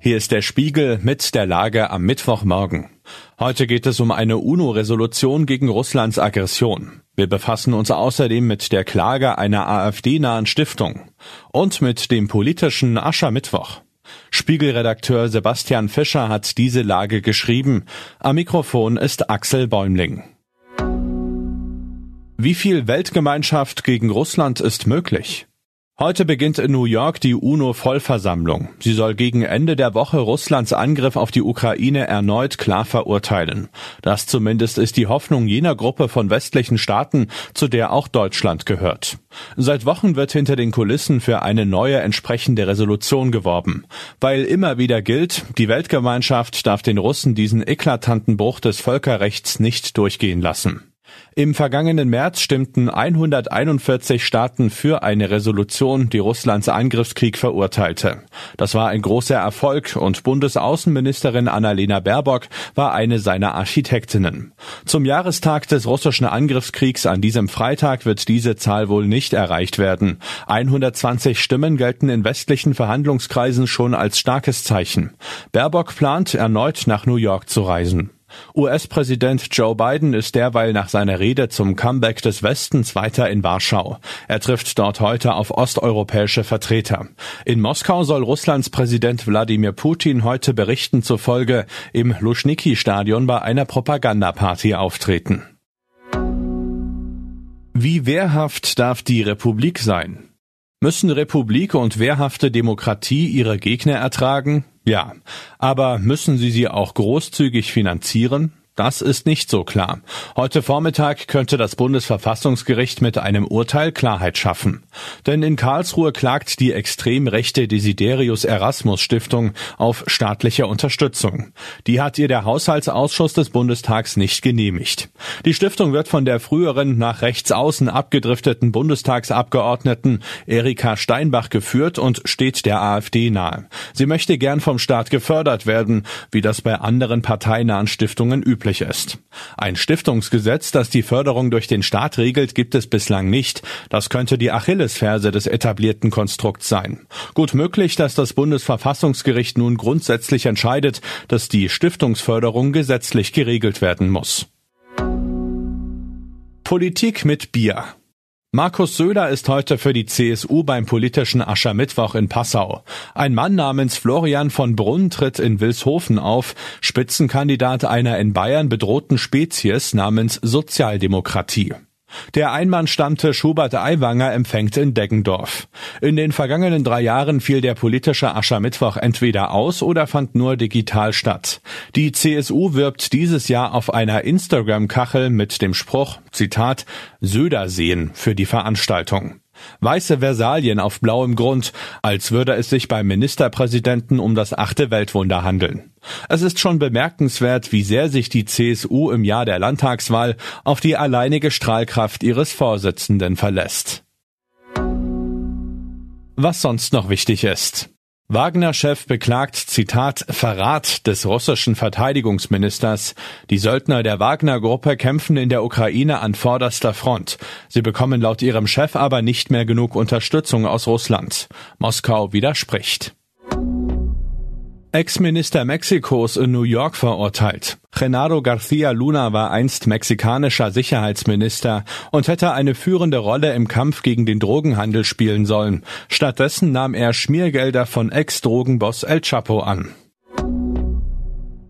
Hier ist der Spiegel mit der Lage am Mittwochmorgen. Heute geht es um eine UNO-Resolution gegen Russlands Aggression. Wir befassen uns außerdem mit der Klage einer AfD-nahen Stiftung und mit dem politischen Aschermittwoch. Spiegelredakteur Sebastian Fischer hat diese Lage geschrieben. Am Mikrofon ist Axel Bäumling. Wie viel Weltgemeinschaft gegen Russland ist möglich? Heute beginnt in New York die UNO-Vollversammlung. Sie soll gegen Ende der Woche Russlands Angriff auf die Ukraine erneut klar verurteilen. Das zumindest ist die Hoffnung jener Gruppe von westlichen Staaten, zu der auch Deutschland gehört. Seit Wochen wird hinter den Kulissen für eine neue entsprechende Resolution geworben. Weil immer wieder gilt, die Weltgemeinschaft darf den Russen diesen eklatanten Bruch des Völkerrechts nicht durchgehen lassen. Im vergangenen März stimmten 141 Staaten für eine Resolution, die Russlands Angriffskrieg verurteilte. Das war ein großer Erfolg und Bundesaußenministerin Annalena Baerbock war eine seiner Architektinnen. Zum Jahrestag des russischen Angriffskriegs an diesem Freitag wird diese Zahl wohl nicht erreicht werden. 120 Stimmen gelten in westlichen Verhandlungskreisen schon als starkes Zeichen. Baerbock plant erneut nach New York zu reisen. US-Präsident Joe Biden ist derweil nach seiner Rede zum Comeback des Westens weiter in Warschau. Er trifft dort heute auf osteuropäische Vertreter. In Moskau soll Russlands Präsident Wladimir Putin heute Berichten zufolge im Luschniki-Stadion bei einer Propagandaparty auftreten. Wie wehrhaft darf die Republik sein? Müssen Republik und wehrhafte Demokratie ihre Gegner ertragen? Ja, aber müssen sie sie auch großzügig finanzieren? Das ist nicht so klar. Heute Vormittag könnte das Bundesverfassungsgericht mit einem Urteil Klarheit schaffen. Denn in Karlsruhe klagt die extrem rechte Desiderius Erasmus Stiftung auf staatliche Unterstützung. Die hat ihr der Haushaltsausschuss des Bundestags nicht genehmigt. Die Stiftung wird von der früheren nach rechts außen abgedrifteten Bundestagsabgeordneten Erika Steinbach geführt und steht der AfD nahe. Sie möchte gern vom Staat gefördert werden, wie das bei anderen parteinahen Stiftungen üblich möglich ist. Ein Stiftungsgesetz, das die Förderung durch den Staat regelt, gibt es bislang nicht. Das könnte die Achillesferse des etablierten Konstrukts sein. Gut möglich, dass das Bundesverfassungsgericht nun grundsätzlich entscheidet, dass die Stiftungsförderung gesetzlich geregelt werden muss. Politik mit Bier. Markus Söder ist heute für die CSU beim politischen Aschermittwoch in Passau. Ein Mann namens Florian von Brunn tritt in Wilshofen auf, Spitzenkandidat einer in Bayern bedrohten Spezies namens Sozialdemokratie. Der Einmannstammtisch Hubert Aiwanger empfängt in Deggendorf. In den vergangenen drei Jahren fiel der politische Aschermittwoch entweder aus oder fand nur digital statt. Die CSU wirbt dieses Jahr auf einer Instagram-Kachel mit dem Spruch, Zitat, Söder sehen für die Veranstaltung. Weiße Versalien auf blauem Grund, als würde es sich beim Ministerpräsidenten um das achte Weltwunder handeln. Es ist schon bemerkenswert, wie sehr sich die CSU im Jahr der Landtagswahl auf die alleinige Strahlkraft ihres Vorsitzenden verlässt. Was sonst noch wichtig ist. Wagner-Chef beklagt, Zitat, Verrat des russischen Verteidigungsministers. Die Söldner der Wagner-Gruppe kämpfen in der Ukraine an vorderster Front. Sie bekommen laut ihrem Chef aber nicht mehr genug Unterstützung aus Russland. Moskau widerspricht. Ex-Minister Mexikos in New York verurteilt. Genaro García Luna war einst mexikanischer Sicherheitsminister und hätte eine führende Rolle im Kampf gegen den Drogenhandel spielen sollen. Stattdessen nahm er Schmiergelder von Ex-Drogenboss El Chapo an.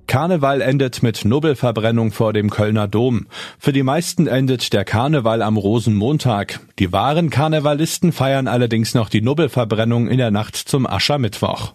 Karneval endet mit Nubbelverbrennung vor dem Kölner Dom. Für die meisten endet der Karneval am Rosenmontag. Die wahren Karnevalisten feiern allerdings noch die Nubbelverbrennung in der Nacht zum Aschermittwoch.